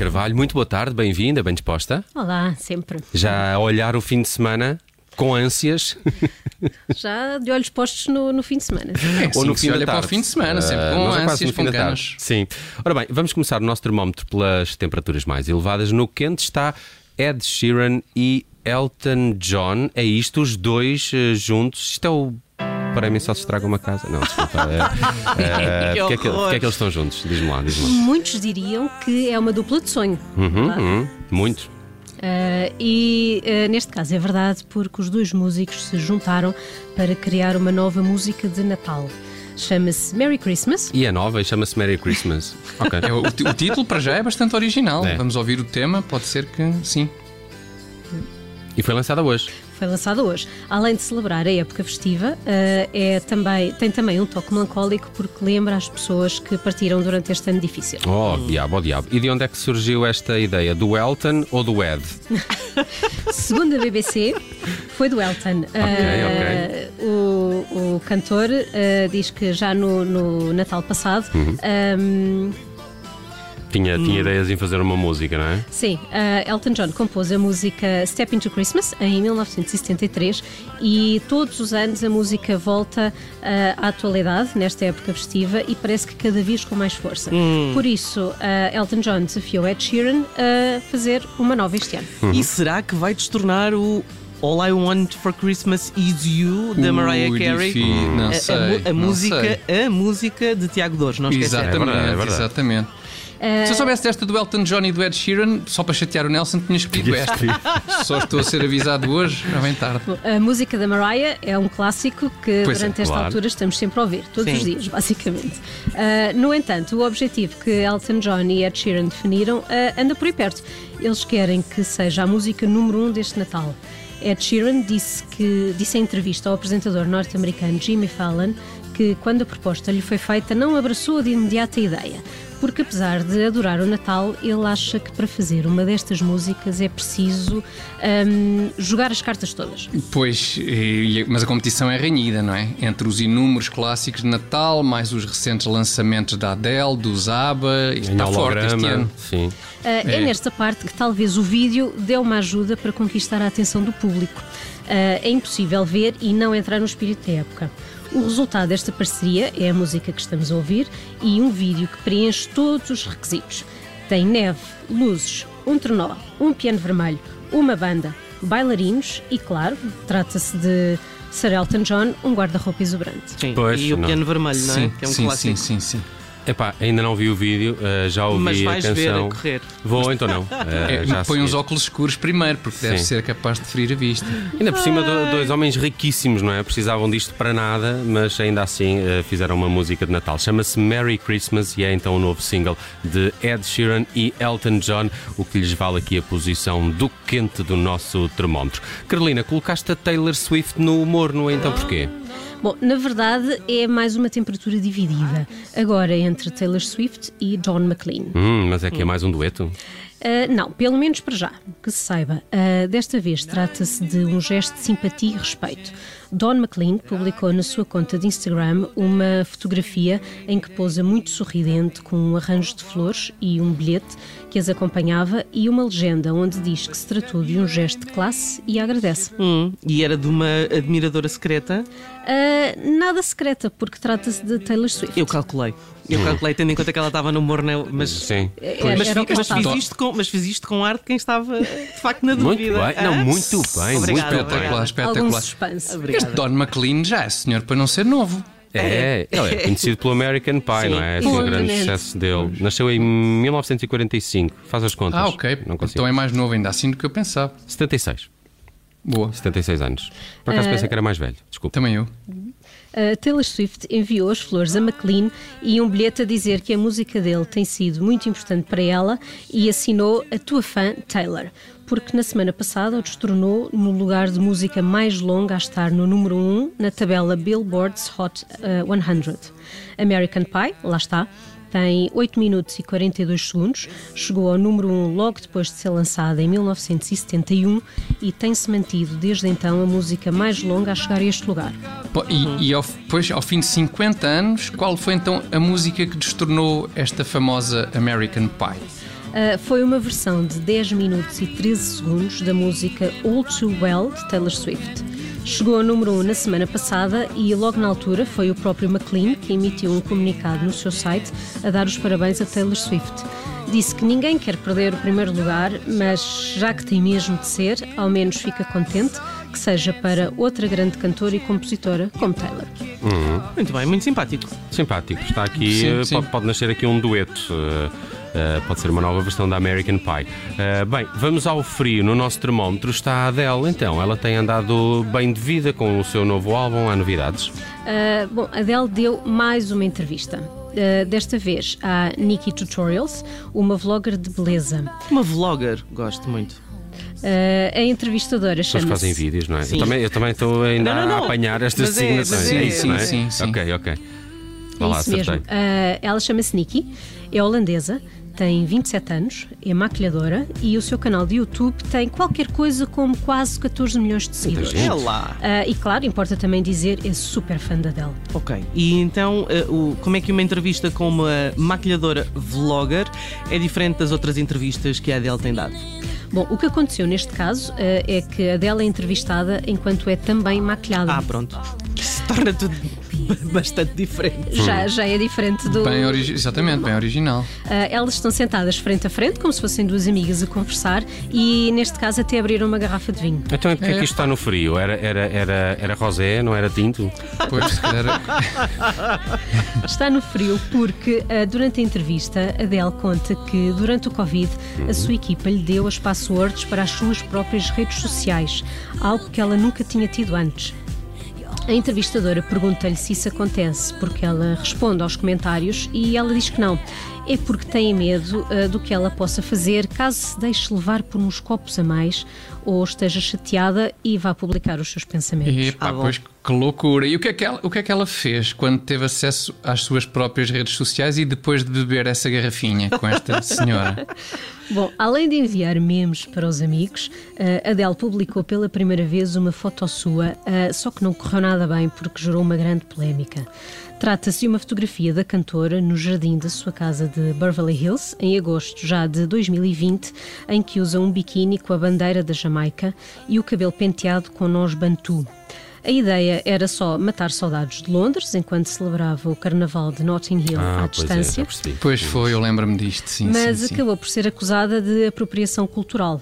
Carvalho, muito boa tarde, bem-vinda, bem disposta. Olá, sempre. Já a olhar o fim de semana com ânsias. Já de olhos postos no, no fim de semana. É, Ou no sim, fim se da olha para tarde. o fim de semana, sempre com quase ânsias, no fim com da tarde. ganas. Sim. Ora bem, vamos começar o nosso termómetro pelas temperaturas mais elevadas. No quente está Ed Sheeran e Elton John. É isto, os dois eh, juntos. Isto é o. Para mim só se estraga uma casa. Não, desculpa. É, é, Que porque, é que, porque é que eles estão juntos? Diz-me lá, diz-me lá. Muitos diriam que é uma dupla de sonho. Uhum, uhum, muitos. Ah, e ah, neste caso é verdade porque os dois músicos se juntaram para criar uma nova música de Natal. Chama-se Merry Christmas. E é nova e chama-se Merry Christmas. Ok. É, o, o título para já é bastante original. É. Vamos ouvir o tema, pode ser que sim. E foi lançada hoje. Foi lançada hoje. Além de celebrar a época festiva, ah, é também, tem também um toque melancólico porque lembra as pessoas que partiram durante este ano difícil. Oh, diabo, oh, diabo. E de onde é que surgiu esta ideia? Do Elton ou do Ed? Segundo a BBC, foi do Elton. Ah, O, o cantor ah, diz que já no, no Natal passado. ahm, Tinha, tinha ideias em fazer uma música, não é? sim, ah, Elton John compôs a música Step into Christmas em 1973 e todos os anos a música volta ah, à atualidade nesta época festiva e parece que cada vez com mais força. Por isso, ah, Elton John desafiou Ed Sheeran a fazer uma nova este ano. E será que vai destornar o All I Want for Christmas Is You da Mariah Ui, Carey? difí- Não A- a, sei. mu- a não música, sei. a música de Tiago Dores, não esquecer. Exatamente, É verdade, é verdade. exatamente. Se eu soubesse desta do Elton John e do Ed Sheeran, só para chatear o Nelson, tinha escolhido esta. Só estou a ser avisado hoje, já bem tarde. A música da Mariah é um clássico que Pois é, durante esta claro. altura estamos sempre a ouvir, todos Sim. os dias, basicamente. Ah, no entanto, o objetivo que Elton John e Ed Sheeran definiram ah, anda por aí perto. Eles querem que seja a música número um deste Natal. Ed Sheeran disse, que, disse em entrevista ao apresentador norte-americano Jimmy Fallon que, quando a proposta lhe foi feita, não abraçou de imediato a ideia. Porque, apesar de adorar o Natal, ele acha que para fazer uma destas músicas é preciso ahm, jogar as cartas todas. Pois, e- mas a competição é renhida, não é? Entre os inúmeros clássicos de Natal, mais os recentes lançamentos da Adele, do Zaba, Em está forte este ano. Sim. Uh, é. É. nesta parte que talvez o vídeo dê uma ajuda para conquistar a atenção do público. Uh, é impossível ver e não entrar no espírito da época. O resultado desta parceria é a música que estamos a ouvir e um vídeo que preenche todos os requisitos. Tem neve, luzes, um trenó, um piano vermelho, uma banda, bailarinos e, claro, trata-se de Sir Elton John, um guarda-roupa exuberante. Sim. Pois, e o não. piano vermelho, não é? Sim, Que é um sim, clássico. sim, sim, sim. Epá, ainda não vi o vídeo, eh, já ouvi Mas a vais ver canção. a correr. Vou, então não. Eh, É, já a põe uns óculos escuros primeiro, porque deve Sim. ser capaz de ferir a vista. Ainda por cima, do- dois homens riquíssimos, não é? Precisavam disto para nada, mas ainda assim eh, fizeram uma música de Natal. Chama-se Merry Christmas e é então o novo single de Ed Sheeran e Elton John, o que lhes vale aqui a posição do quente do nosso termómetro. Carolina, colocaste a Taylor Swift no humor, não é? Então porquê? Bom, na verdade é mais uma temperatura dividida, agora entre Taylor Swift e John McLean. Hum, mas é que é mais um dueto? Ah, não, pelo menos para já, que se saiba. Ah, desta vez trata-se de um gesto de simpatia e respeito. Don McLean publicou na sua conta de Instagram uma fotografia em que pousa muito sorridente com um arranjo de flores e um bilhete que as acompanhava e uma legenda onde diz que se tratou de um gesto de classe e agradece. Hum, e era de uma admiradora secreta. Ah, nada secreta, porque trata-se de Taylor Swift. Eu calculei. Eu calculei, tendo em conta que ela estava no humor, né? mas, Sim. Era- mas, era mas, fiz isto com, mas fiz isto com arte quem estava de facto na Muito dúvida. bem, não, Ah, muito bem, muito Obrigado, bem. Espetacular, espetacular. suspense. Obrigada. Este Don McLean já é senhor para não ser novo. É, ele é conhecido pelo American Pie, Sim. não é? Esse é o grande sucesso dele. Nasceu em 1945. Faz as contas. Ah, ok. Não consigo. Então é mais novo ainda assim do que eu pensava. 76. Boa. 76 anos. Por acaso Eh, pensei que era mais velho. Desculpa. Também eu. A Taylor Swift enviou as flores a McLean e um bilhete a dizer que a música dele tem sido muito importante para ela e assinou a tua fã Taylor, porque na semana passada o destronou no lugar de música mais longa a estar no número 1 na tabela Billboard's Hot eh, 100. American Pie, lá está, tem 8 minutos e 42 segundos, chegou ao número 1 logo depois de ser lançada em 1971 e tem-se mantido desde então a música mais longa a chegar a este lugar. E, e ao, depois, ao fim de 50 anos, qual foi então a música que destornou esta famosa American Pie? Uh, foi uma versão de 10 minutos e 13 segundos da música All Too Well de Taylor Swift. Chegou ao número 1 na semana passada e logo na altura foi o próprio McLean que emitiu um comunicado no seu site a dar os parabéns a Taylor Swift. Disse que ninguém quer perder o primeiro lugar, mas já que tem mesmo de ser, ao menos fica contente que seja para outra grande cantora e compositora como Taylor. Muito bem, muito simpático. Simpático. Está aqui, Sim, eh, sim. Pode, pode nascer aqui um dueto. Eh, pode ser uma nova versão da American Pie. Eh, bem, vamos ao frio. No nosso termómetro está a Adele. Então, ela tem andado bem de vida com o seu novo álbum. Há novidades? Uh, bom, Adele deu mais uma entrevista. Uh, desta vez à Nikki Tutorials, uma vlogger de beleza. Uma vlogger, gosto muito. Uh, a entrevistadora Pessoas que fazem vídeos, não é? Sim. Eu também, eu também estou ainda Não, não, a não. apanhar estas Mas é, designações. mas é, isso, não é? sim, sim, sim. Ok, ok. Vá lá, isso mesmo. acertei. Uh, ela chama-se Nikki, é holandesa, tem 27 anos, é maquilhadora e o seu canal de YouTube tem qualquer coisa como quase 14 milhões de seguidores. É lá. Uh, e claro, importa também dizer, é super fã da Adele. Ok. E então, eh, o- como é que uma entrevista com uma maquilhadora vlogger é diferente das outras entrevistas que a Adele tem dado? Bom, o que aconteceu neste caso eh, é que a Adele é entrevistada enquanto é também maquilhada. Ah, pronto. Isso torna tudo bastante diferente. já, já é diferente do. Bem exatamente, bem original. Ah, elas estão sentadas frente a frente, como se fossem duas amigas a conversar, e neste caso até abriram uma garrafa de vinho. Então, porque é que É. isto está no frio? Era, era, era, era rosé, não era tinto? Pois, se calhar, Está no frio porque ah, durante a entrevista a Adele conta que durante o Covid a sua equipa lhe deu as passwords para as suas próprias redes sociais, algo que ela nunca tinha tido antes. A entrevistadora pergunta-lhe se isso acontece porque ela responde aos comentários e ela diz que não. É porque tem medo ah, do que ela possa fazer caso se deixe levar por uns copos a mais ou esteja chateada e vá publicar os seus pensamentos. Epá, Ah, bom. pois que loucura. E o que, é que ela, o que é que ela fez quando teve acesso às suas próprias redes sociais e depois de beber essa garrafinha com esta senhora? Bom, além de enviar memes para os amigos, a Adele publicou pela primeira vez uma foto sua, ah, só que não correu nada bem porque gerou uma grande polémica. Trata-se de uma fotografia da cantora no jardim da sua casa de Beverly Hills, em agosto já de 2020, em que usa um biquíni com a bandeira da Jamaica e o cabelo penteado com nós bantu. A ideia era só matar saudades de Londres, enquanto celebrava o carnaval de Notting Hill à Ah, pois é, distância percebi. Pois foi, eu lembro-me disto, sim. mas sim, sim. acabou por ser acusada de apropriação cultural.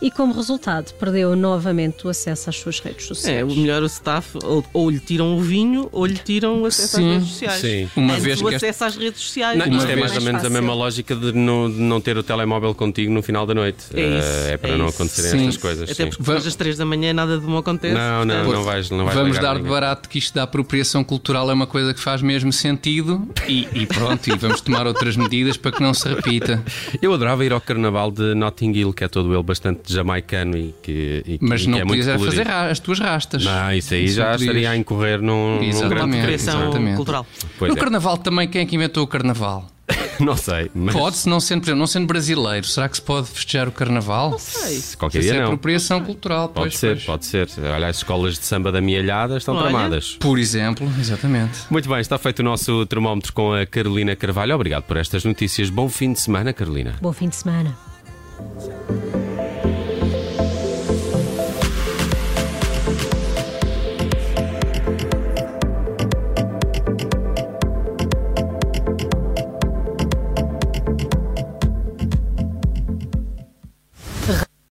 E como resultado, perdeu novamente o acesso às suas redes É, sociais. o melhor o staff ou, ou lhe tiram o vinho ou lhe tiram o acesso Sim, às redes sociais. sim. Uma Antes vez o que este- acesso às redes sociais. Não, isto é vez- mais ou menos a Mais mesma fácil. lógica de não, de não ter o telemóvel contigo no final da noite. É isso, Eh, é para é não isso. acontecerem Sim. estas coisas. Até sim. porque depois das 3 da manhã nada de bom acontece. Não, não, portanto, não vais, não vais Vamos a dar de barato que isto da apropriação cultural é uma coisa que faz mesmo sentido e, e pronto, e vamos tomar outras medidas para que não se repita. Eu adorava ir ao carnaval de Notting Hill, que é todo ele bastante jamaicano e que, e, Mas que não é muito podias colorido. fazer ra- as tuas rastas. Não, isso aí já não podias. estaria a incorrer num, num grande Exatamente. cultural. Pois no é. carnaval também, quem é que inventou o carnaval? Não sei, mas Pode-se, não sendo, não sendo brasileiro, será que se pode festejar o carnaval? Não sei. qualquer Isso dia é não. apropriação cultural, Pode pois, ser, pois. pode ser. Olha, as escolas de samba da Mialhada estão Olha. tramadas. Por exemplo, exatamente. Muito bem, está feito o nosso termómetro com a Carolina Carvalho. Obrigado por estas notícias. Bom fim de semana, Carolina. Bom fim de semana.